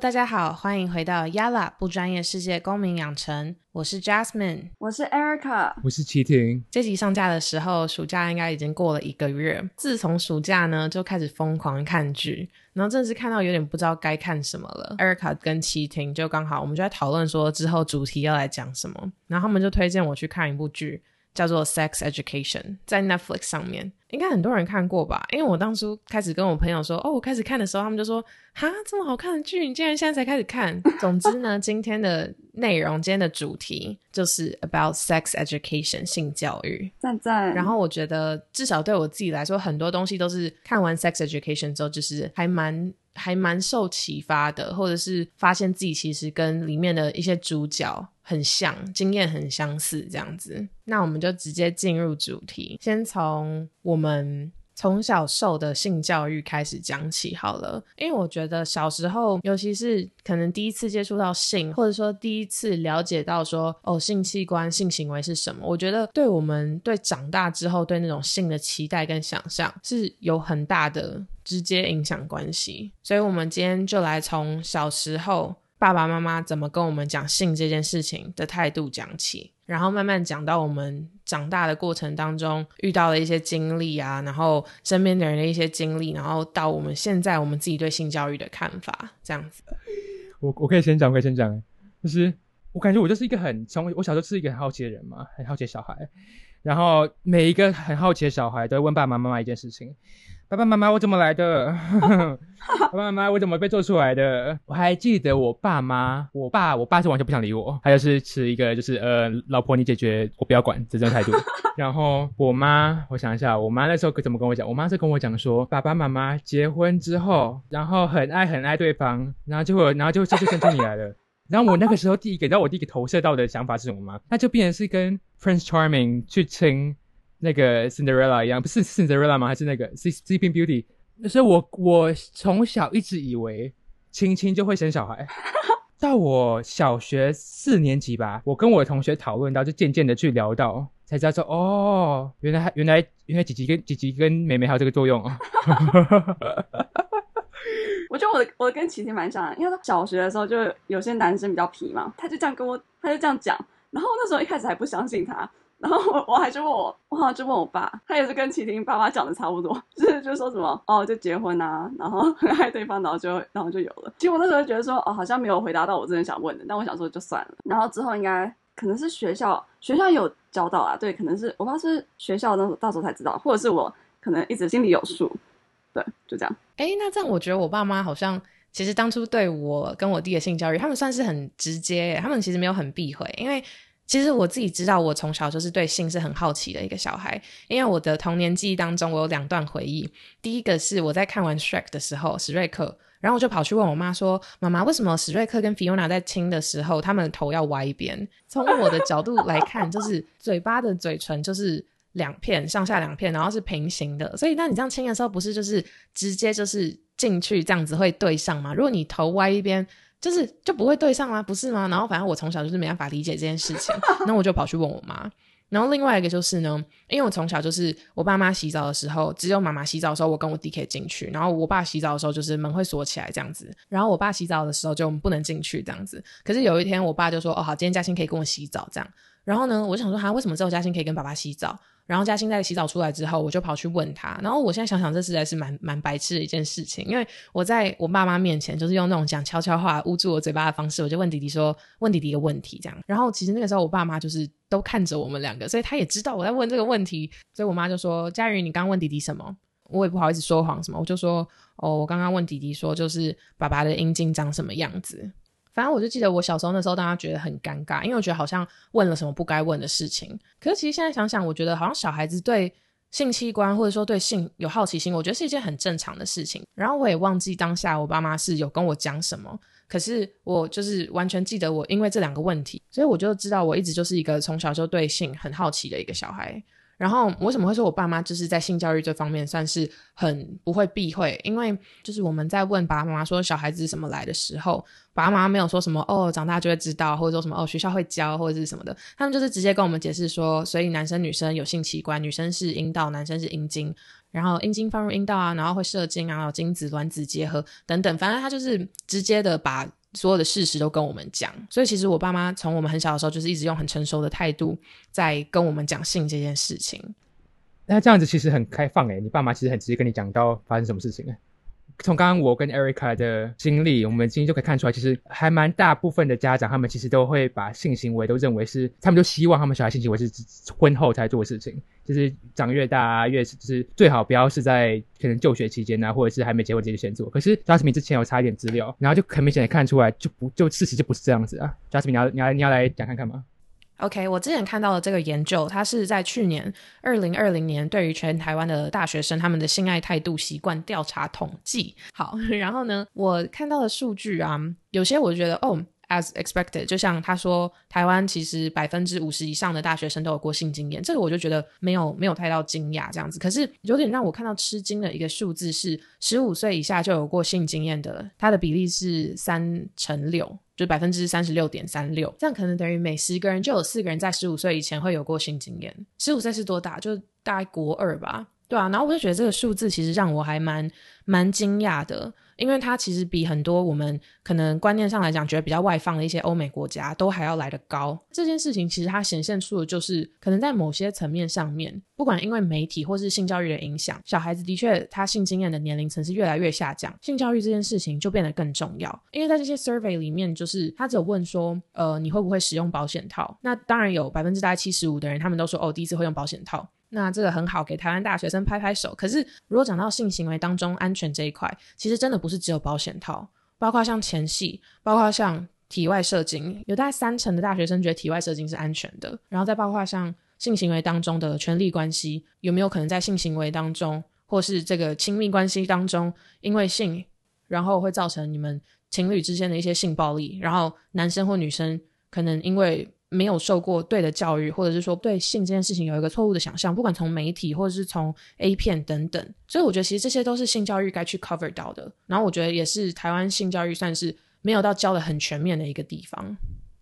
大家好，欢迎回到 Yala 不专业世界公民养成，我是 Jasmine，我是 Erica，我是齐婷。这集上架的时候，暑假应该已经过了一个月。自从暑假呢，就开始疯狂看剧，然后真的是看到有点不知道该看什么了。Erica 跟齐婷就刚好，我们就在讨论说之后主题要来讲什么，然后他们就推荐我去看一部剧。叫做《Sex Education》在 Netflix 上面，应该很多人看过吧？因为我当初开始跟我朋友说，哦，我开始看的时候，他们就说，哈，这么好看的剧，你竟然现在才开始看？总之呢，今天的内容，今天的主题就是 About Sex Education 性教育。赞赞。然后我觉得，至少对我自己来说，很多东西都是看完 Sex Education 之后，就是还蛮。还蛮受启发的，或者是发现自己其实跟里面的一些主角很像，经验很相似这样子。那我们就直接进入主题，先从我们。从小受的性教育开始讲起好了，因为我觉得小时候，尤其是可能第一次接触到性，或者说第一次了解到说哦性器官、性行为是什么，我觉得对我们对长大之后对那种性的期待跟想象是有很大的直接影响关系。所以，我们今天就来从小时候爸爸妈妈怎么跟我们讲性这件事情的态度讲起。然后慢慢讲到我们长大的过程当中遇到的一些经历啊，然后身边的人的一些经历，然后到我们现在我们自己对性教育的看法，这样子。我我可以先讲，我可以先讲，就是我感觉我就是一个很从我小时候是一个很好奇的人嘛，很好奇小孩，然后每一个很好奇的小孩都会问爸爸妈妈一件事情。爸爸妈妈，我怎么来的？爸爸妈妈，我怎么被做出来的？我还记得我爸妈，我爸，我爸是完全不想理我，他就是持一个就是呃，老婆你解决，我不要管这种态度。然后我妈，我想一下，我妈那时候怎么跟我讲？我妈是跟我讲说，爸爸妈妈结婚之后，然后很爱很爱对方，然后就会，然后就就就跟你来了。然后我那个时候第一个，然后我第一个投射到的想法是什么吗？那就变成是跟 Prince Charming 去亲。那个 Cinderella 一样，不是 Cinderella 吗？还是那个 Sleeping Beauty？所以，我我从小一直以为亲亲就会生小孩，到我小学四年级吧，我跟我的同学讨论到，就渐渐的去聊到，才知道说，哦，原来原来原来姐姐跟姐姐跟妹妹还有这个作用啊。我觉得我的我的跟琪琪蛮像的，因为小学的时候就有些男生比较皮嘛，他就这样跟我，他就这样讲，然后那时候一开始还不相信他。然后我我还就问我，我好就问我爸，他也是跟启婷爸妈讲的差不多，就是就说什么哦，就结婚啊，然后很爱对方，然后就然后就有了。其实我那时候觉得说哦，好像没有回答到我真的想问的，但我想说就算了。然后之后应该可能是学校学校有教到啊，对，可能是我不知道是学校那到时候才知道，或者是我可能一直心里有数，对，就这样。哎，那这样我觉得我爸妈好像其实当初对我跟我弟的性教育，他们算是很直接，他们其实没有很避讳，因为。其实我自己知道，我从小就是对性是很好奇的一个小孩。因为我的童年记忆当中，我有两段回忆。第一个是我在看完 Shrek 的时候，史瑞克，然后我就跑去问我妈说：“妈妈，为什么史瑞克跟 Fiona 在亲的时候，他们头要歪一边？”从我的角度来看，就是嘴巴的嘴唇就是两片，上下两片，然后是平行的。所以，那你这样亲的时候，不是就是直接就是进去这样子会对上吗？如果你头歪一边。就是就不会对上啊？不是吗？然后反正我从小就是没办法理解这件事情，那我就跑去问我妈。然后另外一个就是呢，因为我从小就是我爸妈洗澡的时候，只有妈妈洗澡的时候，我跟我弟可以进去。然后我爸洗澡的时候，就是门会锁起来这样子。然后我爸洗澡的时候就不能进去这样子。可是有一天，我爸就说：“哦好，今天嘉欣可以跟我洗澡这样。”然后呢，我就想说：“哈，为什么只有嘉欣可以跟爸爸洗澡？”然后嘉欣在洗澡出来之后，我就跑去问他。然后我现在想想，这实在是蛮蛮白痴的一件事情，因为我在我爸妈面前，就是用那种讲悄悄话捂住我嘴巴的方式，我就问弟弟说，问弟弟一个问题这样。然后其实那个时候，我爸妈就是都看着我们两个，所以他也知道我在问这个问题。所以我妈就说：“佳瑜，你刚问弟弟什么？”我也不好意思说谎什么，我就说：“哦，我刚刚问弟弟说，就是爸爸的阴茎长什么样子。”反正我就记得我小时候那时候，大家觉得很尴尬，因为我觉得好像问了什么不该问的事情。可是其实现在想想，我觉得好像小孩子对性器官或者说对性有好奇心，我觉得是一件很正常的事情。然后我也忘记当下我爸妈是有跟我讲什么，可是我就是完全记得我因为这两个问题，所以我就知道我一直就是一个从小就对性很好奇的一个小孩。然后为什么会说我爸妈就是在性教育这方面算是很不会避讳？因为就是我们在问爸爸妈妈说小孩子什么来的时候，爸爸妈妈没有说什么哦，长大就会知道，或者说什么哦，学校会教或者是什么的，他们就是直接跟我们解释说，所以男生女生有性器官，女生是阴道，男生是阴茎。然后阴茎放入阴道啊，然后会射精啊，然后精子卵子结合等等，反正他就是直接的把所有的事实都跟我们讲。所以其实我爸妈从我们很小的时候，就是一直用很成熟的态度在跟我们讲性这件事情。那这样子其实很开放诶，你爸妈其实很直接跟你讲到发生什么事情诶。从刚刚我跟 Erica 的经历，我们今天就可以看出来，其实还蛮大部分的家长，他们其实都会把性行为都认为是，他们就希望他们小孩性行为是婚后才做的事情，就是长越大，越是就是最好不要是在可能就学期间啊，或者是还没结婚之前先做。可是 Jasmine 之前有查一点资料，然后就很明显的看出来，就不就事实就不是这样子啊。Jasmine，你要你要你要来讲看看吗？OK，我之前看到的这个研究，它是在去年二零二零年对于全台湾的大学生他们的性爱态度习惯调查统计。好，然后呢，我看到的数据啊，有些我觉得哦。As expected，就像他说，台湾其实百分之五十以上的大学生都有过性经验，这个我就觉得没有没有太到惊讶这样子。可是有点让我看到吃惊的一个数字是，十五岁以下就有过性经验的，它的比例是三乘六，就百分之三十六点三六，这样可能等于每十个人就有四个人在十五岁以前会有过性经验。十五岁是多大？就大概国二吧，对啊。然后我就觉得这个数字其实让我还蛮蛮惊讶的。因为它其实比很多我们可能观念上来讲觉得比较外放的一些欧美国家都还要来得高。这件事情其实它显现出的就是，可能在某些层面上面，不管因为媒体或是性教育的影响，小孩子的确他性经验的年龄层是越来越下降，性教育这件事情就变得更重要。因为在这些 survey 里面，就是他只有问说，呃，你会不会使用保险套？那当然有百分之大概七十五的人，他们都说，哦，第一次会用保险套。那这个很好，给台湾大学生拍拍手。可是，如果讲到性行为当中安全这一块，其实真的不是只有保险套，包括像前戏，包括像体外射精，有大概三成的大学生觉得体外射精是安全的。然后再包括像性行为当中的权力关系，有没有可能在性行为当中，或是这个亲密关系当中，因为性，然后会造成你们情侣之间的一些性暴力，然后男生或女生可能因为。没有受过对的教育，或者是说对性这件事情有一个错误的想象，不管从媒体或者是从 A 片等等，所以我觉得其实这些都是性教育该去 cover 到的。然后我觉得也是台湾性教育算是没有到教的很全面的一个地方。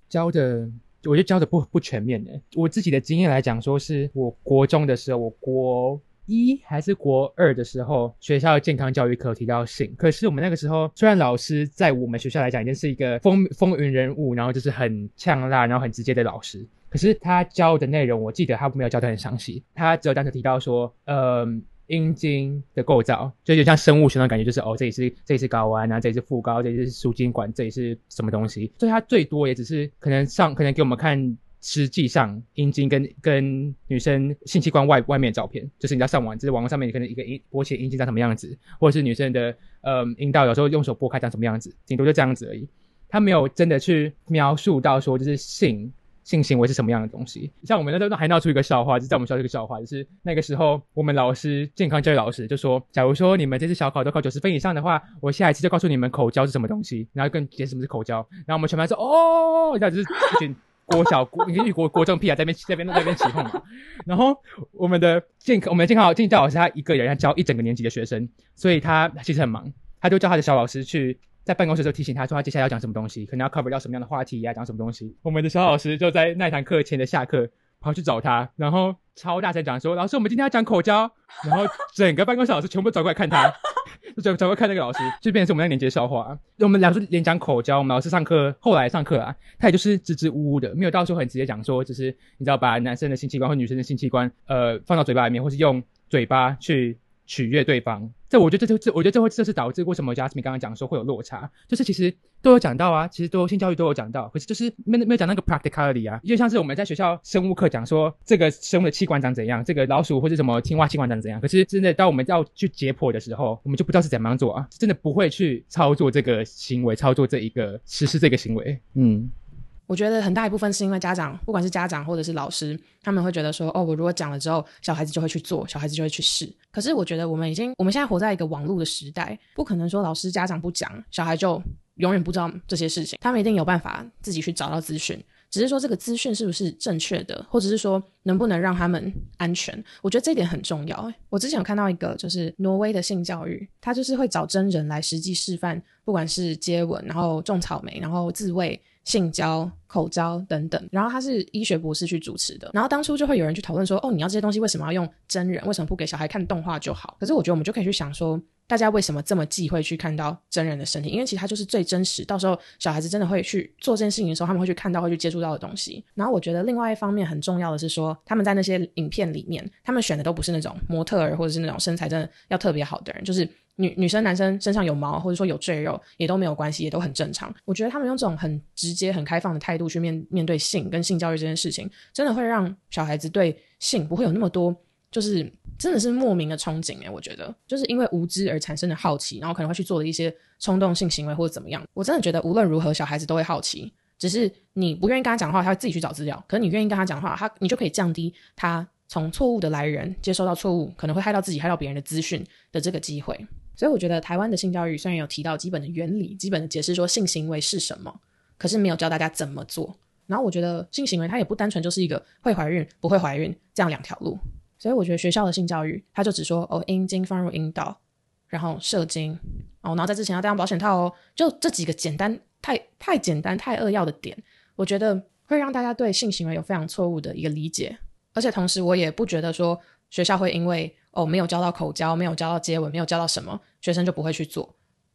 教的，我觉得教的不不全面的。我自己的经验来讲，说是我国中的时候，我国。一还是国二的时候，学校健康教育课提到性，可是我们那个时候虽然老师在我们学校来讲已经是一个风风云人物，然后就是很呛辣，然后很直接的老师，可是他教的内容，我记得他没有教的很详细，他只有单纯提到说，呃，阴茎的构造，就有像生物学的感觉，就是哦，这里是这里是睾丸啊，这里是副睾，这里是输精管，这里是什么东西，所以他最多也只是可能上可能给我们看。实际上，阴茎跟跟女生性器官外外面的照片，就是你在上网，就是网络上面你可能一个阴勃起阴茎长什么样子，或者是女生的呃阴道有时候用手拨开长什么样子，顶多就这样子而已。他没有真的去描述到说就是性性行为是什么样的东西。像我们那时候还闹出一个笑话，就在我们学校一个笑话，就是那个时候我们老师健康教育老师就说，假如说你们这次小考都考九十分以上的话，我下一次就告诉你们口交是什么东西，然后跟解释什么是口交，然后我们全班说哦，这样就是一群。国小国，你跟国国政屁啊，在边在边在边起哄嘛。然后我们的健康，我们的健康健教老师他一个人要教一整个年级的学生，所以他其实很忙。他就叫他的小老师去在办公室就提醒他说他接下来要讲什么东西，可能要 cover 到什么样的话题呀，讲什么东西。我们的小老师就在那堂课前的下课跑去找他，然后超大声讲说：“老师，我们今天要讲口交。”然后整个办公室老师全部走过来看他。就才会看那个老师，就变成是我们那年级的笑话。我们老师连讲口交，我们老师上课后来上课啊，他也就是支支吾吾的，没有到时候很直接讲说，就是你知道把男生的性器官或女生的性器官，呃，放到嘴巴里面，或是用嘴巴去。取悦对方，这我觉得这就这，我觉得这会这是导致为什么 Jasmine 刚刚讲说会有落差，就是其实都有讲到啊，其实都性教育都有讲到，可是就是没没有讲那个 practicality 啊，就像是我们在学校生物课讲说这个生物的器官长怎样，这个老鼠或者什么青蛙器官长怎样，可是真的当我们要去解剖的时候，我们就不知道是怎么样做啊，真的不会去操作这个行为，操作这一个实施这个行为，嗯。我觉得很大一部分是因为家长，不管是家长或者是老师，他们会觉得说，哦，我如果讲了之后，小孩子就会去做，小孩子就会去试。可是我觉得我们已经，我们现在活在一个网络的时代，不可能说老师家长不讲，小孩就永远不知道这些事情。他们一定有办法自己去找到资讯，只是说这个资讯是不是正确的，或者是说能不能让他们安全。我觉得这一点很重要。我之前有看到一个就是挪威的性教育，他就是会找真人来实际示范，不管是接吻，然后种草莓，然后自慰。性交、口交等等。然后他是医学博士去主持的。然后当初就会有人去讨论说，哦，你要这些东西为什么要用真人？为什么不给小孩看动画就好？可是我觉得我们就可以去想说。大家为什么这么忌讳去看到真人的身体？因为其实它就是最真实，到时候小孩子真的会去做这件事情的时候，他们会去看到、会去接触到的东西。然后我觉得另外一方面很重要的是说，他们在那些影片里面，他们选的都不是那种模特儿或者是那种身材真的要特别好的人，就是女女生、男生身上有毛或者说有赘肉也都没有关系，也都很正常。我觉得他们用这种很直接、很开放的态度去面面对性跟性教育这件事情，真的会让小孩子对性不会有那么多。就是真的是莫名的憧憬诶，我觉得就是因为无知而产生的好奇，然后可能会去做的一些冲动性行为或者怎么样。我真的觉得无论如何，小孩子都会好奇，只是你不愿意跟他讲话，他会自己去找资料。可是你愿意跟他讲话，他你就可以降低他从错误的来源接收到错误，可能会害到自己、害到别人的资讯的这个机会。所以我觉得台湾的性教育虽然有提到基本的原理、基本的解释，说性行为是什么，可是没有教大家怎么做。然后我觉得性行为它也不单纯就是一个会怀孕不会怀孕这样两条路。所以我觉得学校的性教育，他就只说哦，阴茎放入阴道，然后射精，哦，然后在之前要戴上保险套哦，就这几个简单、太太简单、太扼要的点，我觉得会让大家对性行为有非常错误的一个理解。而且同时，我也不觉得说学校会因为哦没有教到口交，没有教到接吻，没有教到什么，学生就不会去做。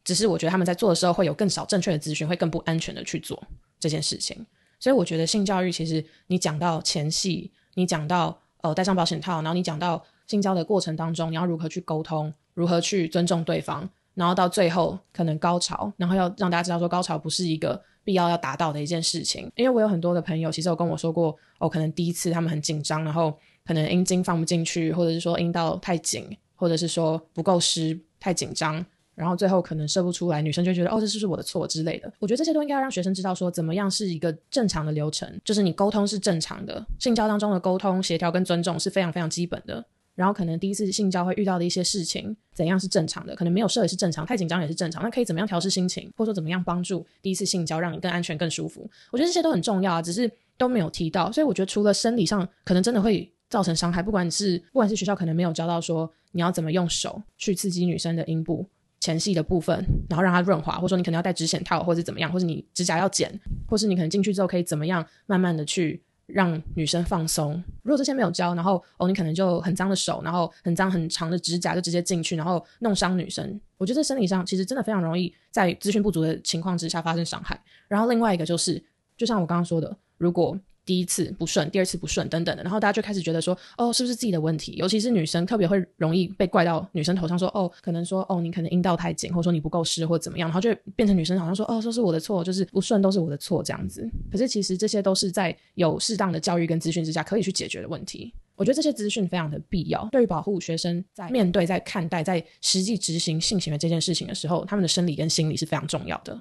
只是我觉得他们在做的时候会有更少正确的资讯，会更不安全的去做这件事情。所以我觉得性教育其实你讲到前戏，你讲到。呃，戴上保险套，然后你讲到性交的过程当中，你要如何去沟通，如何去尊重对方，然后到最后可能高潮，然后要让大家知道说高潮不是一个必要要达到的一件事情。因为我有很多的朋友，其实有跟我说过，哦，可能第一次他们很紧张，然后可能阴茎放不进去，或者是说阴道太紧，或者是说不够湿，太紧张。然后最后可能射不出来，女生就觉得哦，这是不是我的错之类的？我觉得这些都应该让学生知道，说怎么样是一个正常的流程，就是你沟通是正常的，性交当中的沟通、协调跟尊重是非常非常基本的。然后可能第一次性交会遇到的一些事情，怎样是正常的？可能没有射也是正常，太紧张也是正常。那可以怎么样调试心情，或者说怎么样帮助第一次性交让你更安全、更舒服？我觉得这些都很重要啊，只是都没有提到。所以我觉得除了生理上可能真的会造成伤害，不管是不管是学校可能没有教到说你要怎么用手去刺激女生的阴部。前戏的部分，然后让它润滑，或者说你可能要戴指险套，或者怎么样，或者你指甲要剪，或是你可能进去之后可以怎么样，慢慢的去让女生放松。如果这些没有教，然后哦，你可能就很脏的手，然后很脏很长的指甲就直接进去，然后弄伤女生。我觉得生理上其实真的非常容易在资讯不足的情况之下发生伤害。然后另外一个就是，就像我刚刚说的，如果第一次不顺，第二次不顺，等等的，然后大家就开始觉得说，哦，是不是自己的问题？尤其是女生，特别会容易被怪到女生头上，说，哦，可能说，哦，你可能阴道太紧，或者说你不够湿，或怎么样，然后就变成女生好像说，哦，说是我的错，就是不顺都是我的错这样子。可是其实这些都是在有适当的教育跟资讯之下可以去解决的问题。我觉得这些资讯非常的必要，对于保护学生在面对、在看待、在实际执行性行为这件事情的时候，他们的生理跟心理是非常重要的。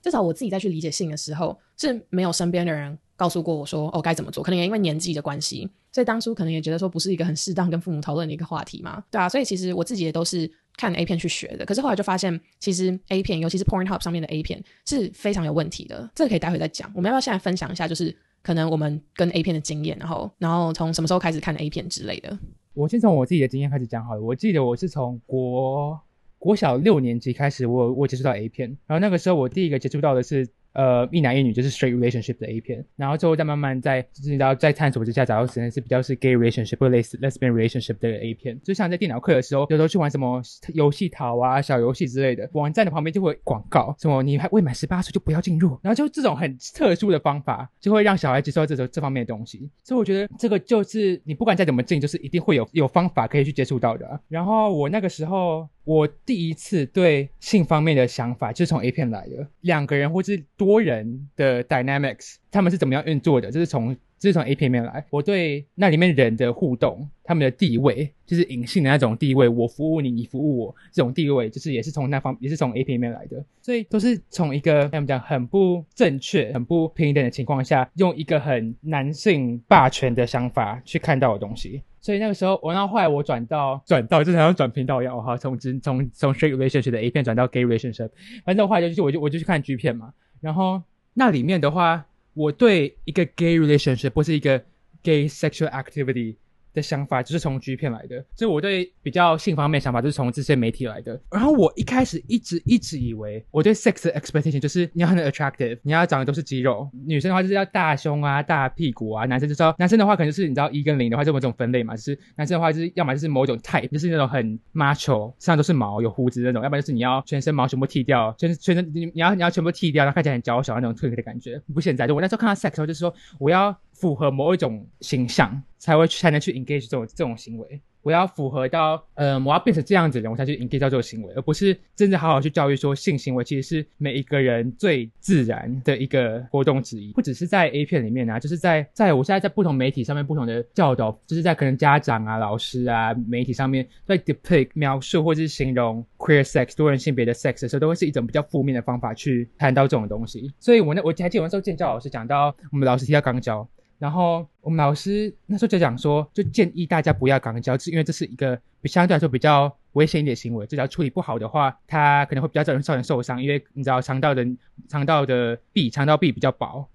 至少我自己在去理解性的时候，是没有身边的人。告诉过我说哦该怎么做，可能也因为年纪的关系，所以当初可能也觉得说不是一个很适当跟父母讨论的一个话题嘛，对啊，所以其实我自己也都是看 A 片去学的，可是后来就发现其实 A 片，尤其是 Pornhub 上面的 A 片是非常有问题的，这个可以待会再讲。我们要不要现在分享一下，就是可能我们跟 A 片的经验，然后然后从什么时候开始看 A 片之类的？我先从我自己的经验开始讲好了。我记得我是从国国小六年级开始，我我接触到 A 片，然后那个时候我第一个接触到的是。呃，一男一女就是 straight relationship 的 A 片，然后之后再慢慢在就是你知道在探索之下找到可能是比较是 gay relationship 或类似 lesbian relationship 的 A 片，就像在电脑课的时候，有时候去玩什么游戏淘啊、小游戏之类的，网站的旁边就会广告，什么你还未满十八岁就不要进入，然后就这种很特殊的方法，就会让小孩接受这种这方面的东西，所以我觉得这个就是你不管再怎么进，就是一定会有有方法可以去接触到的。然后我那个时候。我第一次对性方面的想法就是从 A 片来的，两个人或是多人的 dynamics，他们是怎么样运作的，就是从。这是从 A 片面来，我对那里面人的互动，他们的地位，就是隐性的那种地位，我服务你，你服务我，这种地位，就是也是从那方，也是从 A 片面来的，所以都是从一个他们讲很不正确、很不平等的情况下，用一个很男性霸权的想法去看到的东西。所以那个时候，我然后后来我转到转到，就好像转频道一样，哈，从从从从 straight relationship 的 A 片转到 gay relationship，反正我后来就去我就我就去看 G 片嘛，然后那里面的话。我对一个 gay relationship 不是一个 gay sexual activity 的想法就是从 G 片来的，所以我对比较性方面想法就是从这些媒体来的。然后我一开始一直一直以为我对 sex 的 expectation 就是你要很 attractive，你要长的都是肌肉，女生的话就是要大胸啊、大屁股啊，男生就是要男生的话可能就是你知道一跟零的话这么这种分类嘛，就是男生的话就是要么就是某种 type，就是那种很 macho，身上都是毛有胡子那种，要不然就是你要全身毛全部剃掉，全全身你你要你要全部剃掉，然后看起来很娇小那种特别的感觉。不现在就我那时候看到 sex 的时候就是说我要符合某一种形象才会才能去 engage 这种这种行为。我要符合到，嗯，我要变成这样子的人，我才去 engage 到这个行为，而不是真的好好去教育说性行为其实是每一个人最自然的一个活动之一。不只是在 A 片里面啊，就是在在我现在在不同媒体上面不同的教导，就是在可能家长啊、老师啊、媒体上面在 depict 描述或者是形容 queer sex 多人性别的 sex 的时候，都会是一种比较负面的方法去谈到这种东西。所以我那我还记得有时候见教老师讲到，我们老师提到肛交。然后我们老师那时候就讲说，就建议大家不要肛交，是因为这是一个比相对来说比较危险一点的行为，只要处理不好的话，它可能会比较造成造成受伤，因为你知道肠道的肠道的壁肠道壁比较薄。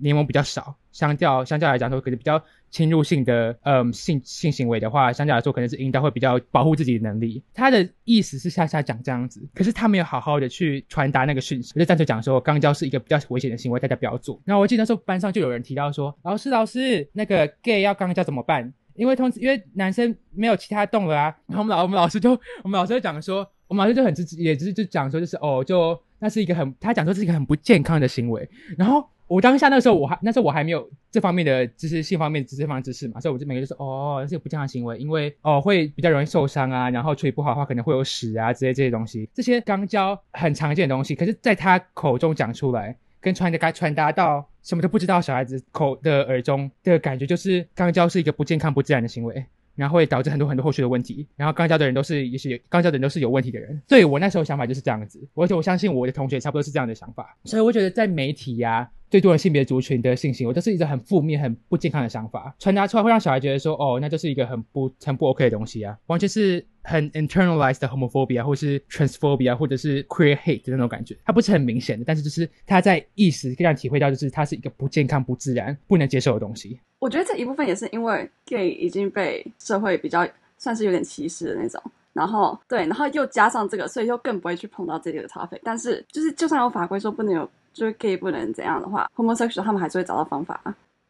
黏膜比较少，相较相较来讲说，可能比较侵入性的，嗯，性性行为的话，相较来说，可能是阴道会比较保护自己的能力。他的意思是下下讲这样子，可是他没有好好的去传达那个讯息，就单纯讲说肛交是一个比较危险的行为，大家不要做。然后我记得那时候班上就有人提到说，老师老师，那个 gay 要肛交怎么办？因为通因为男生没有其他动了啊。然 后我们老我们老师就我们老师就讲说，我们老师就很直也就是就讲说就是哦，就那是一个很他讲说是一个很不健康的行为，然后。我当下那时候，我还那时候我还没有这方面的知识，性方面知识方面知识嘛，所以我就每个就说，哦，这个不健康行为，因为哦会比较容易受伤啊，然后处理不好的话可能会有屎啊之类这些东西，这些肛交很常见的东西，可是在他口中讲出来，跟传达传达到什么都不知道小孩子口的耳中的感觉，就是肛交是一个不健康不自然的行为。然后会导致很多很多后续的问题。然后刚交的人都是也是刚交的人都是有问题的人，所以我那时候想法就是这样子。而且我相信我的同学差不多是这样的想法。所以我觉得在媒体呀，最多的性别族群的性行为，都是一个很负面、很不健康的想法，传达出来会让小孩觉得说，哦，那就是一个很不很不 OK 的东西啊，完全是很 internalized 的 homophobia，或是 transphobia，或者是 queer hate 的那种感觉。它不是很明显的，但是就是他在意识可以让体会到，就是它是一个不健康、不自然、不能接受的东西。我觉得这一部分也是因为 gay 已经被社会比较算是有点歧视的那种，然后对，然后又加上这个，所以就更不会去碰到这里的 topic。但是就是就算有法规说不能有，就是 gay 不能怎样的话，homosexual 他们还是会找到方法，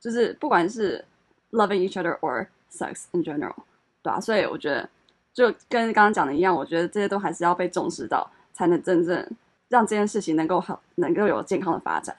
就是不管是 loving each other or sex in general，对啊，所以我觉得就跟刚刚讲的一样，我觉得这些都还是要被重视到，才能真正让这件事情能够好，能够有健康的发展。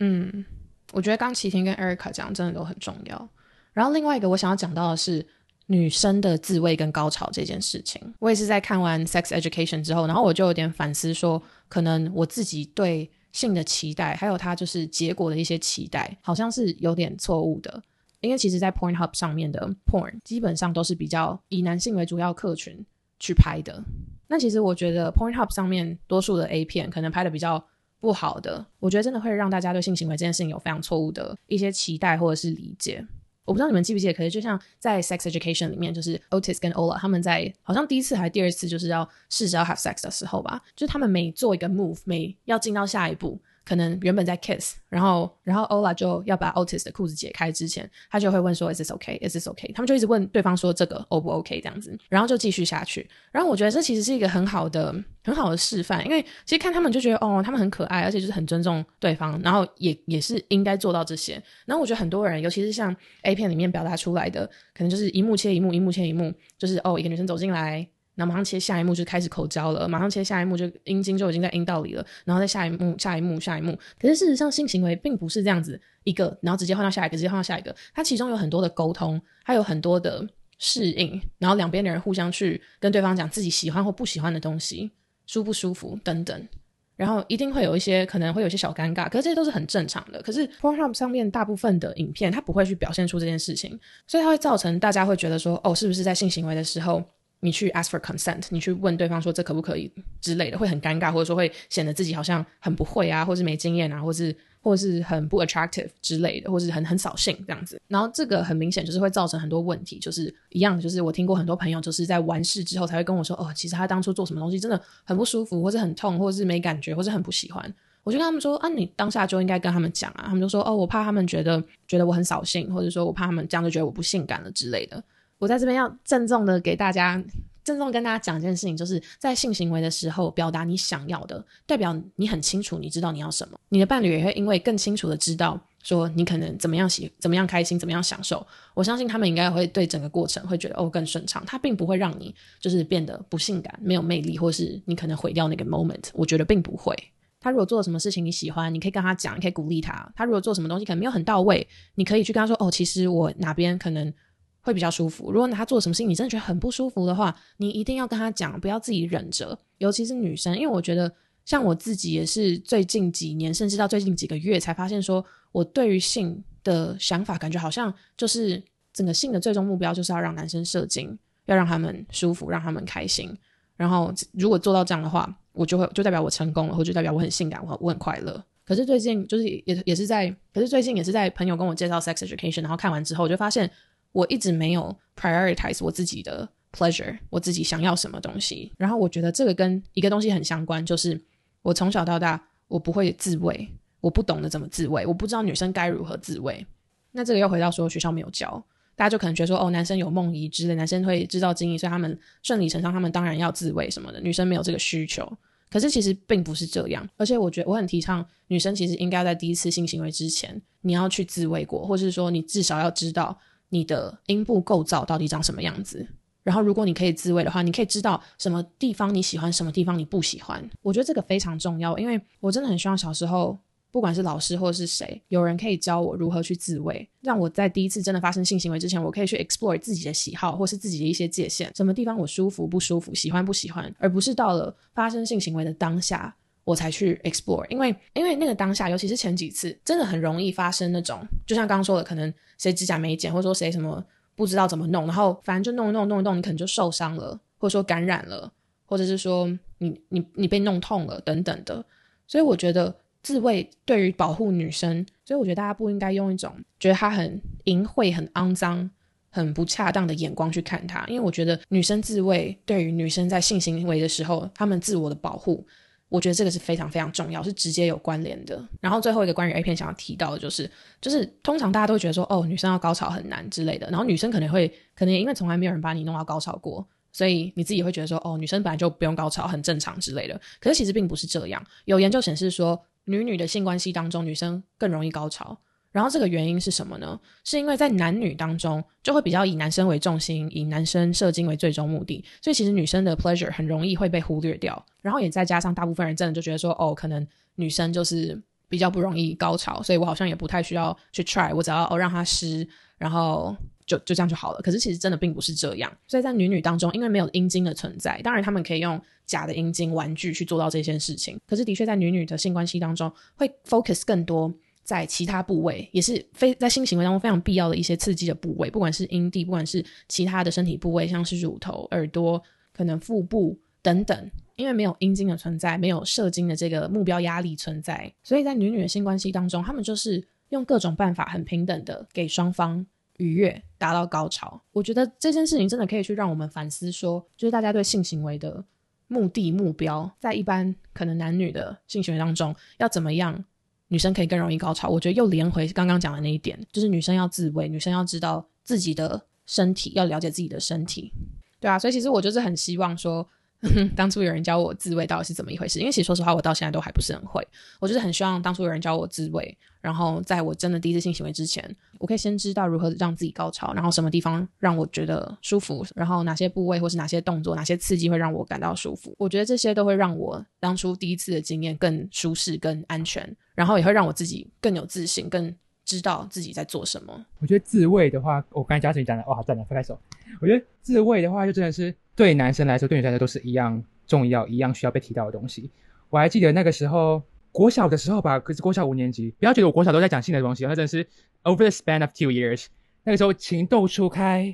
嗯。我觉得刚齐婷跟 Erica 讲真的都很重要。然后另外一个我想要讲到的是女生的自慰跟高潮这件事情。我也是在看完 Sex Education 之后，然后我就有点反思，说可能我自己对性的期待，还有它就是结果的一些期待，好像是有点错误的。因为其实，在 Pornhub 上面的 Porn 基本上都是比较以男性为主要客群去拍的。那其实我觉得 Pornhub 上面多数的 A 片可能拍的比较。不好的，我觉得真的会让大家对性行为这件事情有非常错误的一些期待或者是理解。我不知道你们记不记得，可是就像在 Sex Education 里面，就是 Otis 跟 Ola 他们在好像第一次还是第二次就是要试着要 have sex 的时候吧，就是他们每做一个 move，每要进到下一步。可能原本在 kiss，然后然后 Ola 就要把 Otis 的裤子解开之前，他就会问说 Is this okay? Is this okay? 他们就一直问对方说这个 O 不 OK 这样子，然后就继续下去。然后我觉得这其实是一个很好的很好的示范，因为其实看他们就觉得哦，他们很可爱，而且就是很尊重对方，然后也也是应该做到这些。然后我觉得很多人，尤其是像 A 片里面表达出来的，可能就是一幕切一幕，一幕切一幕，就是哦，一个女生走进来。那马上切下一幕就开始口交了，马上切下一幕就阴茎就已经在阴道里了，然后在下一幕、下一幕、下一幕。可是事实上，性行为并不是这样子一个，然后直接换到下一个，直接换到下一个。它其中有很多的沟通，还有很多的适应，然后两边的人互相去跟对方讲自己喜欢或不喜欢的东西，舒不舒服等等。然后一定会有一些可能会有些小尴尬，可是这些都是很正常的。可是 Pornhub 上面大部分的影片，它不会去表现出这件事情，所以它会造成大家会觉得说，哦，是不是在性行为的时候？你去 ask for consent，你去问对方说这可不可以之类的，会很尴尬，或者说会显得自己好像很不会啊，或是没经验啊，或是或是很不 attractive 之类的，或是很很扫兴这样子。然后这个很明显就是会造成很多问题，就是一样，就是我听过很多朋友就是在完事之后才会跟我说，哦，其实他当初做什么东西真的很不舒服，或是很痛，或者是没感觉，或是很不喜欢。我就跟他们说啊，你当下就应该跟他们讲啊。他们就说哦，我怕他们觉得觉得我很扫兴，或者说我怕他们这样就觉得我不性感了之类的。我在这边要郑重的给大家。郑重跟大家讲一件事情，就是在性行为的时候，表达你想要的，代表你很清楚，你知道你要什么。你的伴侣也会因为更清楚的知道，说你可能怎么样喜，怎么样开心，怎么样享受。我相信他们应该会对整个过程会觉得哦更顺畅。他并不会让你就是变得不性感、没有魅力，或是你可能毁掉那个 moment。我觉得并不会。他如果做了什么事情你喜欢，你可以跟他讲，你可以鼓励他。他如果做什么东西可能没有很到位，你可以去跟他说哦，其实我哪边可能。会比较舒服。如果他做什么事情，你真的觉得很不舒服的话，你一定要跟他讲，不要自己忍着。尤其是女生，因为我觉得像我自己也是最近几年，甚至到最近几个月才发现，说我对于性的想法，感觉好像就是整个性的最终目标就是要让男生射精，要让他们舒服，让他们开心。然后如果做到这样的话，我就会就代表我成功了，或者代表我很性感，我我很快乐。可是最近就是也也是在，可是最近也是在朋友跟我介绍 sex education，然后看完之后，我就发现。我一直没有 prioritize 我自己的 pleasure，我自己想要什么东西。然后我觉得这个跟一个东西很相关，就是我从小到大我不会自慰，我不懂得怎么自慰，我不知道女生该如何自慰。那这个又回到说学校没有教，大家就可能觉得说哦，男生有梦遗之类，男生会制造精液，所以他们顺理成章，他们当然要自慰什么的。女生没有这个需求，可是其实并不是这样。而且我觉得我很提倡女生其实应该在第一次性行为之前，你要去自慰过，或是说你至少要知道。你的阴部构造到底长什么样子？然后，如果你可以自慰的话，你可以知道什么地方你喜欢，什么地方你不喜欢。我觉得这个非常重要，因为我真的很希望小时候，不管是老师或者是谁，有人可以教我如何去自慰，让我在第一次真的发生性行为之前，我可以去 explore 自己的喜好或是自己的一些界限，什么地方我舒服不舒服，喜欢不喜欢，而不是到了发生性行为的当下。我才去 explore，因为因为那个当下，尤其是前几次，真的很容易发生那种，就像刚刚说的，可能谁指甲没剪，或者说谁什么不知道怎么弄，然后反正就弄一弄弄一弄，你可能就受伤了，或者说感染了，或者是说你你你被弄痛了等等的。所以我觉得自慰对于保护女生，所以我觉得大家不应该用一种觉得她很淫秽、很肮脏、很不恰当的眼光去看她，因为我觉得女生自慰对于女生在性行为的时候，她们自我的保护。我觉得这个是非常非常重要，是直接有关联的。然后最后一个关于 A 片想要提到的就是，就是通常大家都会觉得说，哦，女生要高潮很难之类的。然后女生可能会，可能也因为从来没有人把你弄到高潮过，所以你自己会觉得说，哦，女生本来就不用高潮，很正常之类的。可是其实并不是这样，有研究显示说，女女的性关系当中，女生更容易高潮。然后这个原因是什么呢？是因为在男女当中就会比较以男生为重心，以男生射精为最终目的，所以其实女生的 pleasure 很容易会被忽略掉。然后也再加上大部分人真的就觉得说，哦，可能女生就是比较不容易高潮，所以我好像也不太需要去 try，我只要哦让它湿，然后就就这样就好了。可是其实真的并不是这样。所以在女女当中，因为没有阴茎的存在，当然他们可以用假的阴茎玩具去做到这件事情。可是的确在女女的性关系当中，会 focus 更多。在其他部位也是非在性行为当中非常必要的一些刺激的部位，不管是阴蒂，不管是其他的身体部位，像是乳头、耳朵、可能腹部等等。因为没有阴茎的存在，没有射精的这个目标压力存在，所以在女女的性关系当中，他们就是用各种办法很平等的给双方愉悦，达到高潮。我觉得这件事情真的可以去让我们反思，说就是大家对性行为的目的目标，在一般可能男女的性行为当中要怎么样？女生可以更容易高潮，我觉得又连回刚刚讲的那一点，就是女生要自慰，女生要知道自己的身体，要了解自己的身体，对啊，所以其实我就是很希望说。当初有人教我自慰到底是怎么一回事？因为其实说实话，我到现在都还不是很会。我就是很希望当初有人教我自慰，然后在我真的第一次性行为之前，我可以先知道如何让自己高潮，然后什么地方让我觉得舒服，然后哪些部位或是哪些动作、哪些刺激会让我感到舒服。我觉得这些都会让我当初第一次的经验更舒适、更安全，然后也会让我自己更有自信、更知道自己在做什么。我觉得自慰的话，我刚才嘉诚讲的，哇，赞了，拍拍手。我觉得自慰的话，就真的是。对男生来说，对女生来说都是一样重要、一样需要被提到的东西。我还记得那个时候，国小的时候吧，可是国小五年级，不要觉得我国小都在讲性的东西，那真的是 over the span of two years。那个时候情窦初开，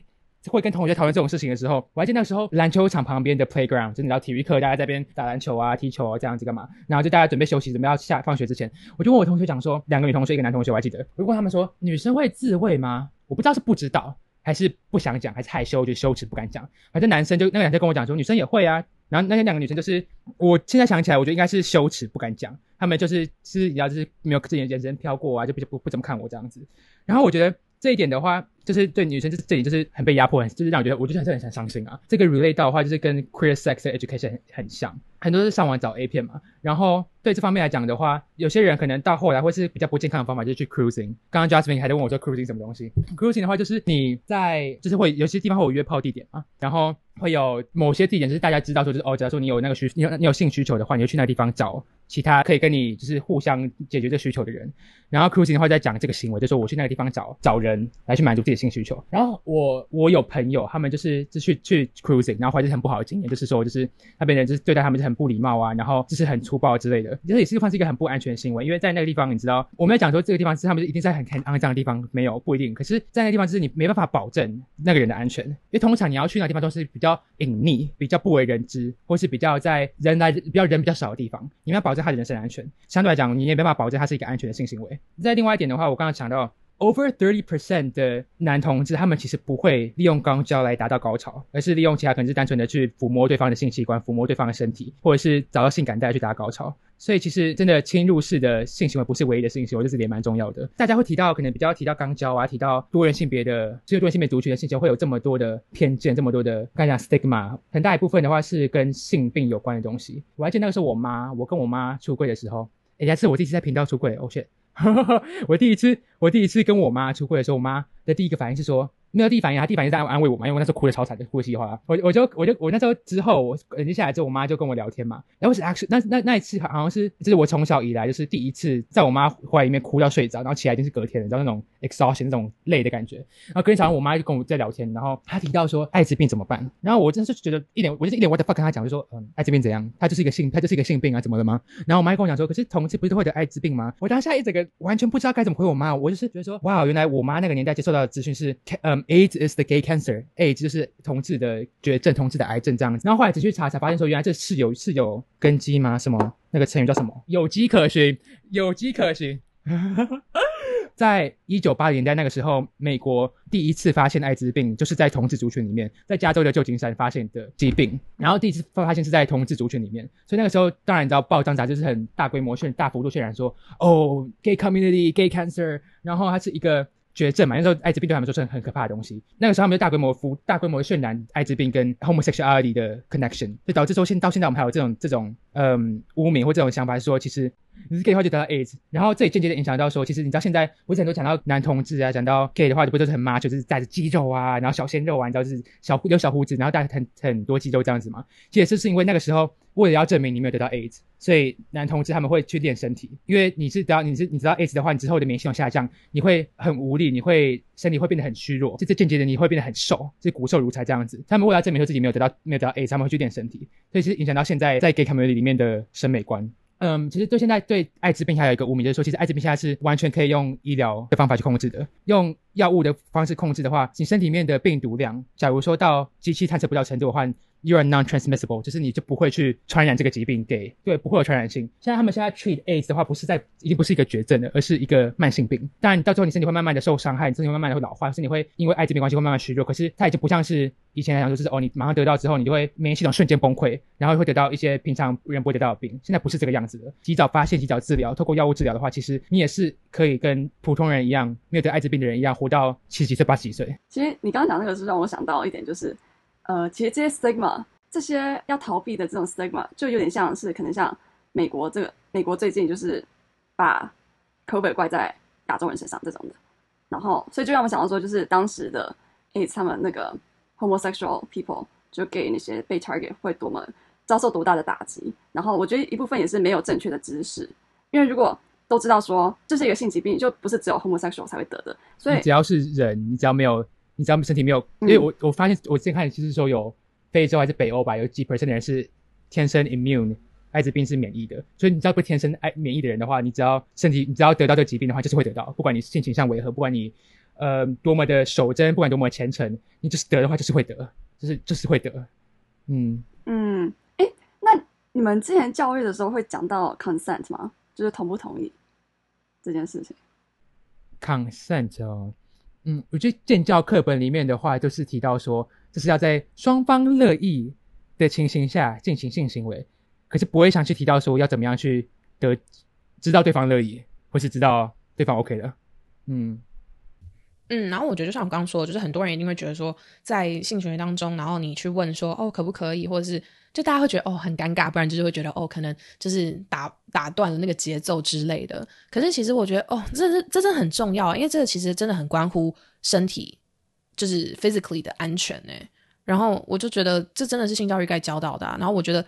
会跟同学讨论这种事情的时候，我还记得那时候篮球场旁边的 playground，真的到体育课，大家在边打篮球啊、踢球啊这样子干嘛？然后就大家准备休息，准备要下放学之前，我就问我同学讲说，两个女同学，一个男同学，我还记得，我就问他们说，女生会自慰吗？我不知道是不知道。还是不想讲，还是害羞，就羞耻不敢讲。反正男生就那个男生跟我讲说，女生也会啊。然后那天两个女生就是，我现在想起来，我觉得应该是羞耻不敢讲。他们就是是，你知道，就是没有自己眼神飘过啊，就不不不怎么看我这样子。然后我觉得这一点的话，就是对女生就是这里就是很被压迫，很就是让我觉得我就是很很伤心啊。这个 relate 到的话，就是跟 queer sex education 很很像，很多是上网找 A 片嘛。然后对这方面来讲的话，有些人可能到后来会是比较不健康的方法，就是去 cruising。刚刚 Jasmine 还在问我说 cruising 什么东西？cruising 的话就是你在就是会有些地方会有约炮地点嘛，然后会有某些地点就是大家知道说就是哦，假如说你有那个需你有你有性需求的话，你就去那个地方找其他可以跟你就是互相解决这需求的人。然后 cruising 的话在讲这个行为，就说我去那个地方找找人来去满足自己性需求。然后我我有朋友他们就是就去去 cruising，然后怀着很不好的经验，就是说就是那边人就是对待他们就很不礼貌啊，然后就是很粗暴之类的，这也是算是一个很不安全的行为。因为在那个地方，你知道我们要讲说这个地方是他们一定在很很肮脏的地方，没有不一定。可是，在那个地方就是你没办法保证那个人的安全，因为通常你要去那个地方都是比较隐匿、比较不为人知，或是比较在人来比较人比较少的地方，你要保证他的人身安全。相对来讲，你也没办法保证他是一个安全的性行为。在另外一点的话，我刚刚讲到。Over thirty percent 的男同志，他们其实不会利用肛交来达到高潮，而是利用其他可能是单纯的去抚摸对方的性器官、抚摸对方的身体，或者是找到性感带去达到高潮。所以其实真的侵入式的性行为不是唯一的性行为，这是也蛮重要的。大家会提到可能比较提到肛交啊，提到多元性别的，只有多元性别族群的性行为会有这么多的偏见，这么多的刚才讲 stigma，很大一部分的话是跟性病有关的东西。我还记得那个时候我妈，我跟我妈出柜的时候，人家是我第一次在频道出柜，哦 shit。我第一次，我第一次跟我妈出柜的时候，我妈的第一个反应是说。没有第一反应，他第一反应在安慰我嘛，因为我那时候哭的超惨的，哭的稀里哗啦。我我就我就我那时候之后，我接下来之后，我妈就跟我聊天嘛。然后是 actually 那那那一次好像是，就是我从小以来就是第一次在我妈怀里面哭到睡着，然后起来已经是隔天了，你知道那种 exhaustion 那种累的感觉。然后隔天早上我妈就跟我在聊天，然后她提到说艾滋病怎么办？然后我真的是觉得一点，我就是一点 what fuck 跟她讲，就说嗯，艾滋病怎样？她就是一个性，她就是一个性病啊，怎么了吗？然后我妈跟我讲说，可是同志不是都会得艾滋病吗？我当下一整个完全不知道该怎么回我妈，我就是觉得说，哇，原来我妈那个年代接受到的资讯是，嗯，AIDS is the gay cancer，AIDS 就是同志的绝症，同志的癌症这样子。然后后来仔细查才发现说，原来这是有是有根基吗？什么那个成语叫什么？有迹可循，有迹可循。在一九八零年代那个时候，美国第一次发现艾滋病，就是在同志族群里面，在加州的旧金山发现的疾病。然后第一次发现是在同志族群里面，所以那个时候当然你知道，报章杂志是很大规模渲、大幅度渲染说，哦，gay community，gay cancer，然后它是一个。绝症嘛，那时候艾滋病对他们说是很可怕的东西。那个时候他们就大规模服大规模渲染艾滋病跟 homosexuality 的 connection，就导致说现到现在我们还有这种这种嗯污名或这种想法，说其实你是 gay 的话就得到 AIDS，然后这也间接的影响到说，其实你知道现在不是很多讲到男同志啊，讲到 gay 的话，就不都是很妈，就是带着肌肉啊，然后小鲜肉啊，你知道就是小有小胡子，然后带很很多肌肉这样子嘛。其实是因为那个时候。为了要证明你没有得到 AIDS，所以男同志他们会去练身体，因为你是得到你是你知道 AIDS 的话，你之后的免疫系统下降，你会很无力，你会身体会变得很虚弱，这这间接的你会变得很瘦，是骨瘦如柴这样子。他们为了证明说自己没有得到没有得到 AIDS，他们会去练身体，所以其实影响到现在在 gay community 里面的审美观。嗯，其实对现在对艾滋病还有一个污名，就是说其实艾滋病现在是完全可以用医疗的方法去控制的，用药物的方式控制的话，你身体里面的病毒量，假如说到机器探测不到程度的话。You are non-transmissible，就是你就不会去传染这个疾病给对，不会有传染性。现在他们现在 treat AIDS 的话，不是在已经不是一个绝症了，而是一个慢性病。当然，到最后你身体会慢慢的受伤害，你身体会慢慢的会老化，身体会因为艾滋病关系会慢慢虚弱。可是它已经不像是以前来讲，就是哦，你马上得到之后，你就会免疫系统瞬间崩溃，然后会得到一些平常人不会得到的病。现在不是这个样子的，及早发现，及早治疗，透过药物治疗的话，其实你也是可以跟普通人一样，没有得艾滋病的人一样，活到七十几岁、八十几岁。其实你刚刚讲那个是让我想到一点，就是呃，其实这些 stigma。这些要逃避的这种 stigma 就有点像是可能像美国这个美国最近就是把 COVID 怪在亚洲人身上这种的，然后所以就让我想到说，就是当时的哎他们那个 homosexual people 就给那些被 target 会多么遭受多大的打击，然后我觉得一部分也是没有正确的知识，因为如果都知道说这是一个性疾病，就不是只有 homosexual 才会得的，所以只要是人，你只要没有，你只要身体没有，因为我我发现我之前看其实说有。非洲还是北欧吧，有几 percent 的人是天生 immune，艾滋病是免疫的。所以你知道不天生爱免疫的人的话，你只要身体，你只要得到这个疾病的话，就是会得到。不管你性情上为何，不管你呃多么的守贞，不管多么虔诚，你就是得的话，就是会得，就是就是会得。嗯嗯，哎，那你们之前教育的时候会讲到 consent 吗？就是同不同意这件事情？consent 哦，嗯，我觉得建教课本里面的话，都是提到说。就是要在双方乐意的情形下进行性行为，可是不会想去提到说要怎么样去得知道对方乐意，或是知道对方 OK 的。嗯，嗯，然后我觉得就像我刚刚说，就是很多人一定会觉得说，在性行为当中，然后你去问说哦可不可以，或者是就大家会觉得哦很尴尬，不然就是会觉得哦可能就是打打断了那个节奏之类的。可是其实我觉得哦，这是这真的很重要，因为这个其实真的很关乎身体，就是 physically 的安全呢。然后我就觉得这真的是性教育该教到的。然后我觉得。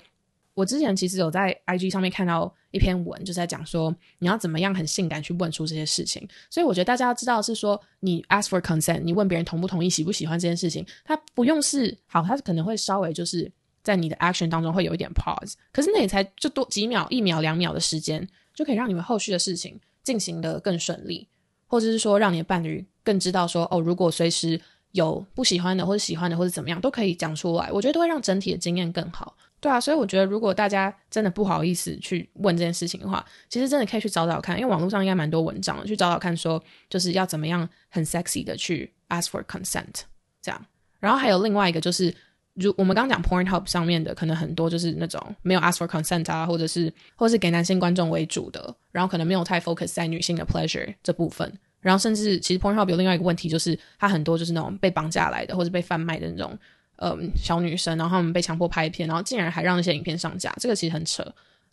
我之前其实有在 IG 上面看到一篇文，就是在讲说你要怎么样很性感去问出这些事情。所以我觉得大家要知道是说，你 ask for consent，你问别人同不同意、喜不喜欢这件事情，它不用是好，它可能会稍微就是在你的 action 当中会有一点 pause，可是那也才就多几秒、一秒、两秒的时间，就可以让你们后续的事情进行的更顺利，或者是说让你的伴侣更知道说，哦，如果随时有不喜欢的或者喜欢的或者怎么样，都可以讲出来。我觉得都会让整体的经验更好。对啊，所以我觉得，如果大家真的不好意思去问这件事情的话，其实真的可以去找找看，因为网络上应该蛮多文章的，去找找看，说就是要怎么样很 sexy 的去 ask for consent 这样。然后还有另外一个就是，如我们刚刚讲 Pornhub 上面的，可能很多就是那种没有 ask for consent 啊，或者是或者是给男性观众为主的，然后可能没有太 focus 在女性的 pleasure 这部分。然后甚至其实 Pornhub 有另外一个问题，就是它很多就是那种被绑架来的，或者被贩卖的那种。嗯，小女生，然后他们被强迫拍片，然后竟然还让那些影片上架，这个其实很扯。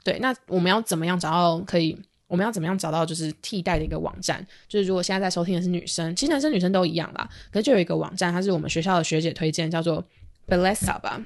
对，那我们要怎么样找到可以？我们要怎么样找到就是替代的一个网站？就是如果现在在收听的是女生，其实男生女生都一样啦。可是就有一个网站，它是我们学校的学姐推荐，叫做 Belessa 吧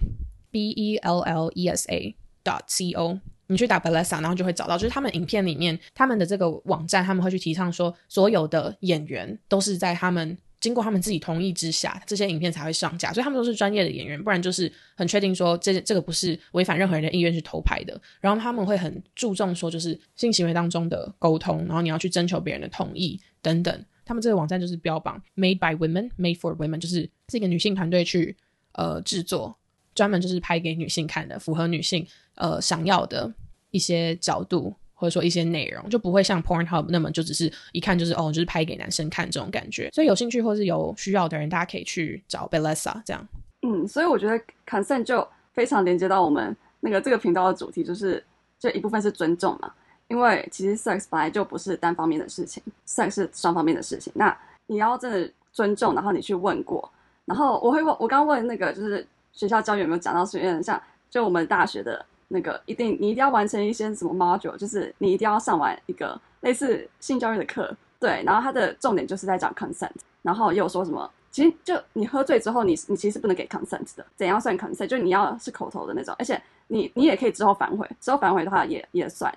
，B E L L E S A dot C O。你去打 Bellesa，然后就会找到，就是他们影片里面他们的这个网站，他们会去提倡说，所有的演员都是在他们。经过他们自己同意之下，这些影片才会上架，所以他们都是专业的演员，不然就是很确定说这这个不是违反任何人的意愿去偷拍的。然后他们会很注重说，就是性行为当中的沟通，然后你要去征求别人的同意等等。他们这个网站就是标榜 made by women，made for women，就是是一个女性团队去呃制作，专门就是拍给女性看的，符合女性呃想要的一些角度。或者说一些内容就不会像 Pornhub 那么就只是一看就是哦，就是拍给男生看这种感觉。所以有兴趣或是有需要的人，大家可以去找 Bellesa 这样。嗯，所以我觉得 consent 就非常连接到我们那个这个频道的主题，就是这一部分是尊重嘛。因为其实 sex 本来就不是单方面的事情，sex 是双方面的事情。那你要真的尊重，然后你去问过，然后我会问，我刚问那个就是学校教育有没有讲到学院，像就我们大学的。那个一定，你一定要完成一些什么 module，就是你一定要上完一个类似性教育的课，对。然后它的重点就是在讲 consent，然后又说什么，其实就你喝醉之后，你你其实不能给 consent 的，怎样算 consent？就你要是口头的那种，而且你你也可以之后反悔，之后反悔的话也也算。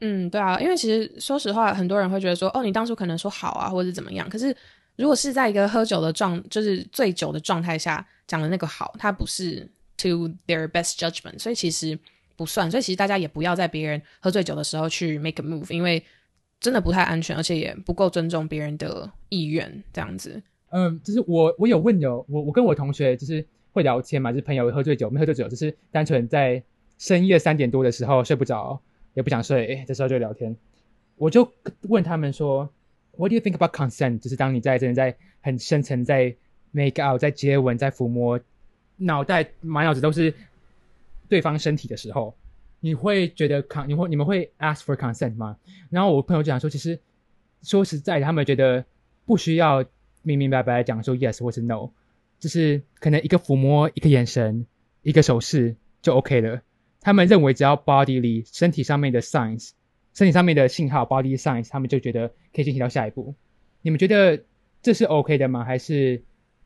嗯，对啊，因为其实说实话，很多人会觉得说，哦，你当初可能说好啊，或者怎么样，可是如果是在一个喝酒的状，就是醉酒的状态下讲的那个好，它不是。To their best judgment，所以其实不算。所以其实大家也不要在别人喝醉酒的时候去 make a move，因为真的不太安全，而且也不够尊重别人的意愿。这样子，嗯，就是我我有问有我我跟我同学就是会聊天嘛，就是朋友喝醉酒没喝醉酒，就是单纯在深夜三点多的时候睡不着，也不想睡，这时候就聊天。我就问他们说，What do you think about consent？就是当你在真的在很深层在 make out，在接吻，在抚摸。脑袋满脑子都是对方身体的时候，你会觉得 con 你会你们会 ask for consent 吗？然后我朋友讲说，其实说实在，他们觉得不需要明明白白讲说 yes 或是 no，就是可能一个抚摸、一个眼神、一个手势就 OK 了。他们认为只要 body 里身体上面的 signs，身体上面的信号 body signs，他们就觉得可以进行到下一步。你们觉得这是 OK 的吗？还是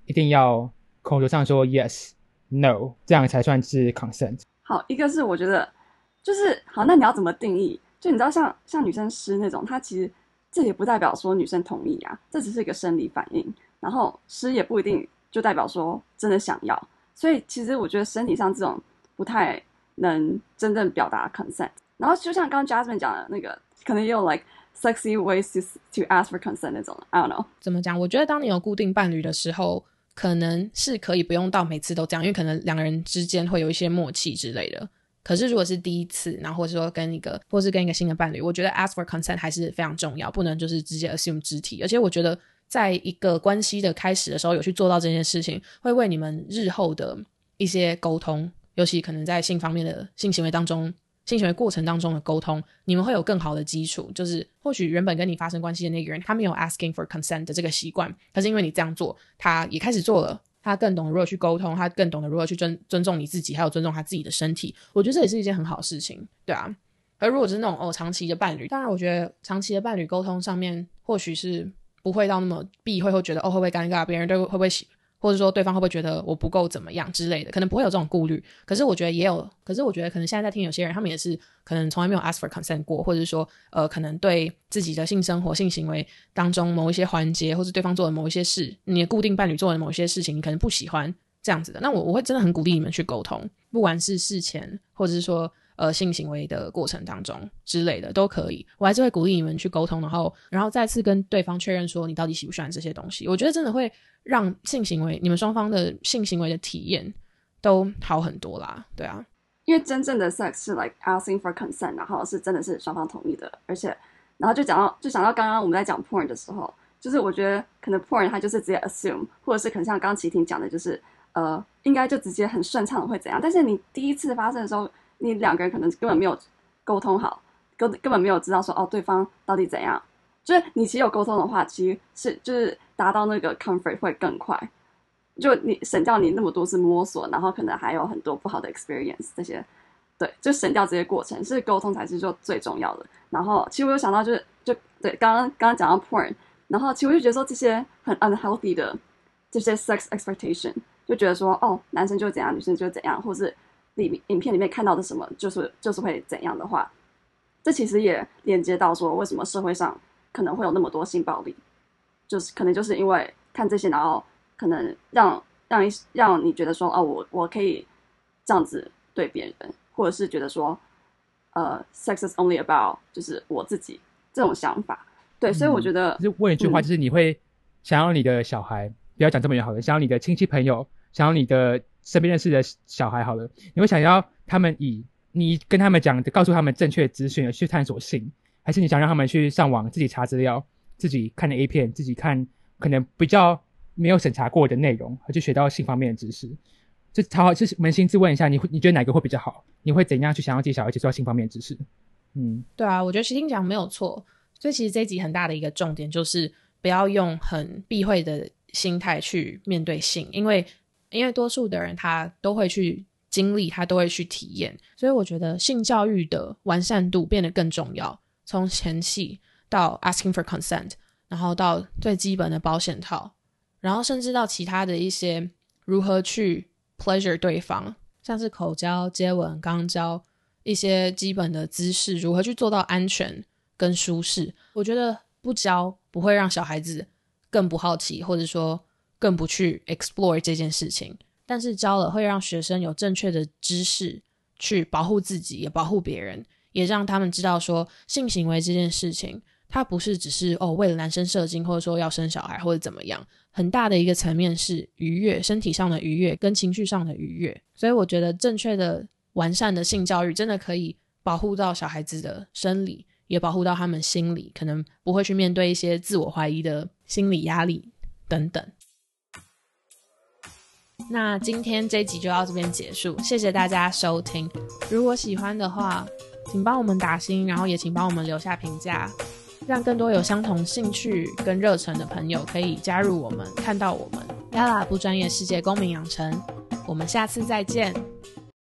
一定要口头上说 yes？No，这样才算是 consent。好，一个是我觉得就是好，那你要怎么定义？就你知道，像像女生湿那种，它其实这也不代表说女生同意啊，这只是一个生理反应。然后湿也不一定就代表说真的想要。所以其实我觉得身体上这种不太能真正表达 consent。然后就像刚 Jasmine 讲的那个，可能也有 like sexy ways to to ask for consent 那种。I don't know 怎么讲？我觉得当你有固定伴侣的时候。可能是可以不用到每次都这样，因为可能两个人之间会有一些默契之类的。可是如果是第一次，然后或者说跟一个，或是跟一个新的伴侣，我觉得 ask for consent 还是非常重要，不能就是直接 assume 肢体。而且我觉得，在一个关系的开始的时候，有去做到这件事情，会为你们日后的一些沟通，尤其可能在性方面的性行为当中性行为过程当中的沟通，你们会有更好的基础。就是或许原本跟你发生关系的那个人，他没有 asking for consent 的这个习惯，可是因为你这样做，他也开始做了。他更懂得如何去沟通，他更懂得如何去尊尊重你自己，还有尊重他自己的身体。我觉得这也是一件很好的事情，对啊。而如果是那种哦长期的伴侣，当然我觉得长期的伴侣沟通上面，或许是不会到那么避讳，会觉得哦会不会尴尬，别人对会不会喜。或者说对方会不会觉得我不够怎么样之类的，可能不会有这种顾虑。可是我觉得也有，可是我觉得可能现在在听有些人，他们也是可能从来没有 ask for consent 过，或者是说呃，可能对自己的性生活、性行为当中某一些环节，或者对方做的某一些事，你的固定伴侣做的某一些事情，你可能不喜欢这样子的。那我我会真的很鼓励你们去沟通，不管是事前，或者是说。呃，性行为的过程当中之类的都可以，我还是会鼓励你们去沟通，然后，然后再次跟对方确认说你到底喜不喜欢这些东西。我觉得真的会让性行为，你们双方的性行为的体验都好很多啦。对啊，因为真正的 sex 是 like asking for consent，然后是真的是双方同意的，而且，然后就讲到就想到刚刚我们在讲 porn 的时候，就是我觉得可能 porn 它就是直接 assume，或者是可能像刚刚齐婷讲的，就是呃，应该就直接很顺畅会怎样，但是你第一次发生的时候。你两个人可能根本没有沟通好，根根本没有知道说哦对方到底怎样。就是你其实有沟通的话，其实是就是达到那个 comfort 会更快。就你省掉你那么多次摸索，然后可能还有很多不好的 experience 这些，对，就省掉这些过程，是沟通才是就最重要的。然后其实我有想到就是就对刚刚刚刚讲到 porn，然后其实我就觉得说这些很 unhealthy 的这些 sex expectation，就觉得说哦男生就怎样，女生就怎样，或是。里影片里面看到的什么，就是就是会怎样的话，这其实也连接到说，为什么社会上可能会有那么多性暴力，就是可能就是因为看这些，然后可能让让一让你觉得说，哦，我我可以这样子对别人，或者是觉得说，呃，sex is only about 就是我自己这种想法，对，所以我觉得，就问一句话，就是你会想要你的小孩，不要讲这么远好了，想要你的亲戚朋友，想要你的。身边认识的小孩，好了，你会想要他们以你跟他们讲，告诉他们正确资讯而去探索性，还是你想让他们去上网自己查资料，自己看的 A 片，自己看可能比较没有审查过的内容，而去学到性方面的知识？就好，就是扪心自问一下，你会你觉得哪个会比较好？你会怎样去想要自己小孩接触到性方面的知识？嗯，对啊，我觉得徐静讲没有错，所以其实这集很大的一个重点就是不要用很避讳的心态去面对性，因为。因为多数的人他都会去经历，他都会去体验，所以我觉得性教育的完善度变得更重要。从前期到 asking for consent，然后到最基本的保险套，然后甚至到其他的一些如何去 pleasure 对方，像是口交、接吻、肛交一些基本的姿势，如何去做到安全跟舒适。我觉得不教不会让小孩子更不好奇，或者说。更不去 explore 这件事情，但是教了会让学生有正确的知识去保护自己，也保护别人，也让他们知道说性行为这件事情，它不是只是哦为了男生射精，或者说要生小孩或者怎么样，很大的一个层面是愉悦，身体上的愉悦跟情绪上的愉悦。所以我觉得正确的完善的性教育真的可以保护到小孩子的生理，也保护到他们心理，可能不会去面对一些自我怀疑的心理压力等等。那今天这集就到这边结束，谢谢大家收听。如果喜欢的话，请帮我们打星，然后也请帮我们留下评价，让更多有相同兴趣跟热忱的朋友可以加入我们，看到我们。Yala 不专业世界公民养成，我们下次再见。